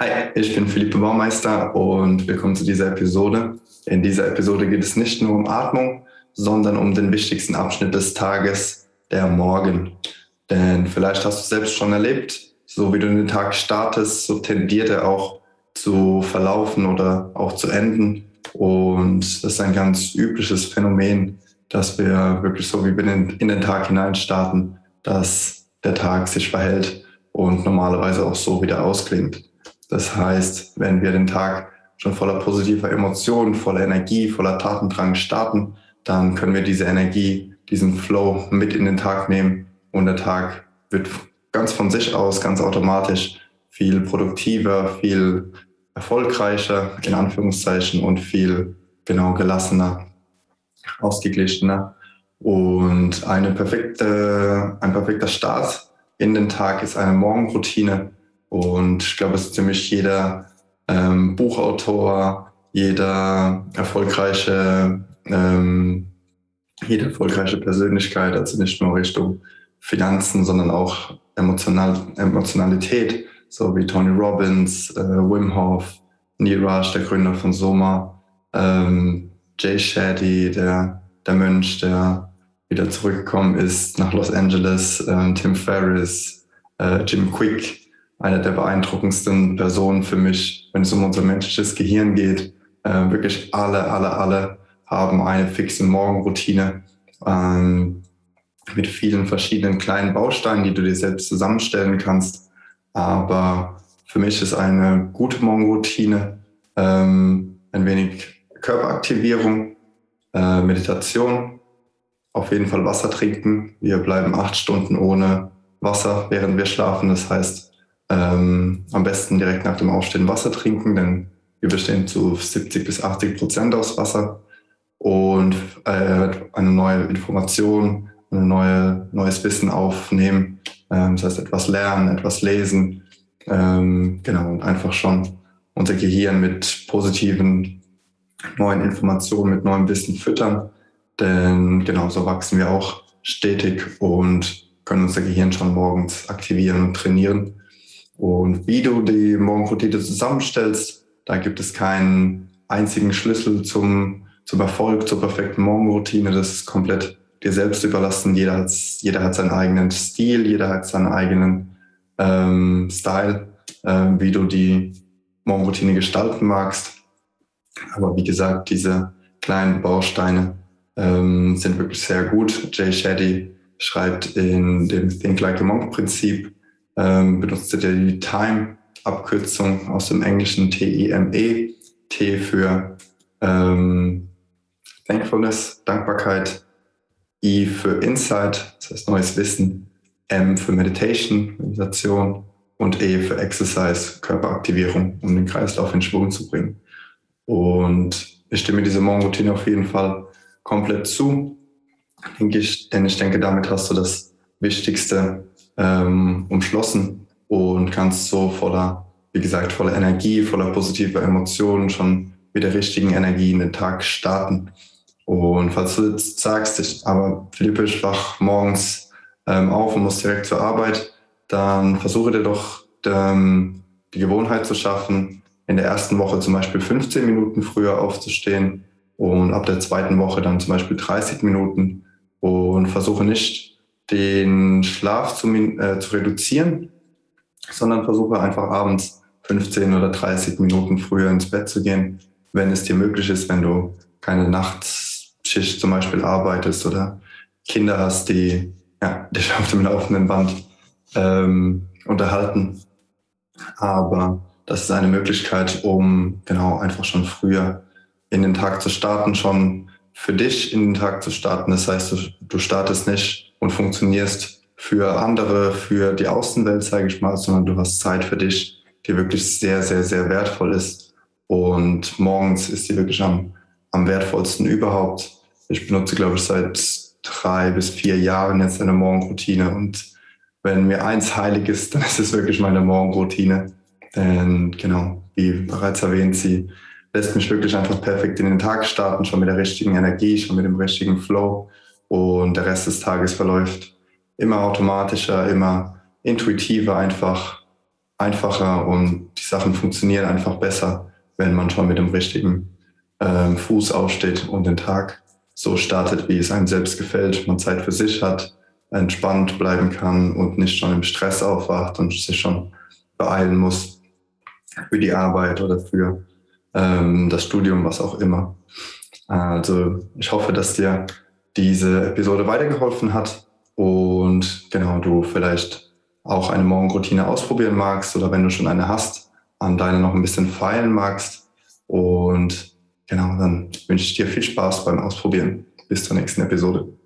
Hi, ich bin Philippe Baumeister und willkommen zu dieser Episode. In dieser Episode geht es nicht nur um Atmung, sondern um den wichtigsten Abschnitt des Tages, der Morgen. Denn vielleicht hast du selbst schon erlebt, so wie du den Tag startest, so tendiert er auch zu verlaufen oder auch zu enden. Und das ist ein ganz übliches Phänomen, dass wir wirklich so wie in den Tag hinein starten, dass der Tag sich verhält und normalerweise auch so wieder ausklingt. Das heißt, wenn wir den Tag schon voller positiver Emotionen, voller Energie, voller Tatendrang starten, dann können wir diese Energie, diesen Flow mit in den Tag nehmen und der Tag wird ganz von sich aus, ganz automatisch viel produktiver, viel erfolgreicher, in Anführungszeichen, und viel genau gelassener, ausgeglichener. Und eine perfekte, ein perfekter Start in den Tag ist eine Morgenroutine, und ich glaube, es ist ziemlich jeder ähm, Buchautor, jeder erfolgreiche, ähm, jede erfolgreiche Persönlichkeit, also nicht nur Richtung Finanzen, sondern auch Emotional, Emotionalität, so wie Tony Robbins, äh, Wim Hof, Rush, der Gründer von Soma, ähm, Jay Shetty, der, der Mönch, der wieder zurückgekommen ist nach Los Angeles, äh, Tim Ferriss, äh, Jim Quick, eine der beeindruckendsten Personen für mich, wenn es um unser menschliches Gehirn geht. Äh, wirklich alle, alle, alle haben eine fixe Morgenroutine ähm, mit vielen verschiedenen kleinen Bausteinen, die du dir selbst zusammenstellen kannst. Aber für mich ist eine gute Morgenroutine ähm, ein wenig Körperaktivierung, äh, Meditation, auf jeden Fall Wasser trinken. Wir bleiben acht Stunden ohne Wasser, während wir schlafen. Das heißt, ähm, am besten direkt nach dem Aufstehen Wasser trinken, denn wir bestehen zu 70 bis 80 Prozent aus Wasser. Und äh, eine neue Information, ein neue, neues Wissen aufnehmen. Ähm, das heißt, etwas lernen, etwas lesen. Ähm, genau, und einfach schon unser Gehirn mit positiven neuen Informationen, mit neuem Wissen füttern. Denn genau so wachsen wir auch stetig und können unser Gehirn schon morgens aktivieren und trainieren. Und wie du die Morgenroutine zusammenstellst, da gibt es keinen einzigen Schlüssel zum, zum Erfolg, zur perfekten Morgenroutine. Das ist komplett dir selbst überlassen. Jeder hat, jeder hat seinen eigenen Stil, jeder hat seinen eigenen ähm, Style, äh, wie du die Morgenroutine gestalten magst. Aber wie gesagt, diese kleinen Bausteine ähm, sind wirklich sehr gut. Jay Shetty schreibt in dem Think Like a Monk Prinzip, ähm, benutzte der die Time-Abkürzung aus dem englischen T-I-M-E, T für ähm, Thankfulness, Dankbarkeit, I für Insight, das heißt neues Wissen, M für Meditation, Meditation und E für Exercise, Körperaktivierung, um den Kreislauf in Schwung zu bringen. Und ich stimme dieser Morgenroutine auf jeden Fall komplett zu, denke ich, denn ich denke, damit hast du das Wichtigste ähm, umschlossen und kannst so voller, wie gesagt, voller Energie, voller positiver Emotionen schon mit der richtigen Energie in den Tag starten. Und falls du jetzt sagst, ich, aber Philippe, ich wach morgens ähm, auf und muss direkt zur Arbeit, dann versuche dir doch ähm, die Gewohnheit zu schaffen, in der ersten Woche zum Beispiel 15 Minuten früher aufzustehen und ab der zweiten Woche dann zum Beispiel 30 Minuten und versuche nicht den Schlaf zu, äh, zu reduzieren, sondern versuche einfach abends 15 oder 30 Minuten früher ins Bett zu gehen, wenn es dir möglich ist, wenn du keine Nachtschicht zum Beispiel arbeitest oder Kinder hast, die ja, dich auf dem laufenden Band ähm, unterhalten. Aber das ist eine Möglichkeit, um genau einfach schon früher in den Tag zu starten, schon für dich in den Tag zu starten. Das heißt, du, du startest nicht und funktionierst für andere, für die Außenwelt, sage ich mal, sondern du hast Zeit für dich, die wirklich sehr, sehr, sehr wertvoll ist. Und morgens ist die wirklich am, am wertvollsten überhaupt. Ich benutze, glaube ich, seit drei bis vier Jahren jetzt eine Morgenroutine. Und wenn mir eins heilig ist, dann ist es wirklich meine Morgenroutine. Denn genau, wie bereits erwähnt, sie lässt mich wirklich einfach perfekt in den Tag starten, schon mit der richtigen Energie, schon mit dem richtigen Flow und der Rest des Tages verläuft immer automatischer, immer intuitiver einfach. einfacher und die Sachen funktionieren einfach besser, wenn man schon mit dem richtigen ähm, Fuß aufsteht und den Tag so startet, wie es einem selbst gefällt, man Zeit für sich hat, entspannt bleiben kann und nicht schon im Stress aufwacht und sich schon beeilen muss für die Arbeit oder für ähm, das Studium, was auch immer. Also ich hoffe, dass dir diese Episode weitergeholfen hat und genau du vielleicht auch eine Morgenroutine ausprobieren magst oder wenn du schon eine hast, an deiner noch ein bisschen feilen magst. Und genau, dann wünsche ich dir viel Spaß beim Ausprobieren. Bis zur nächsten Episode.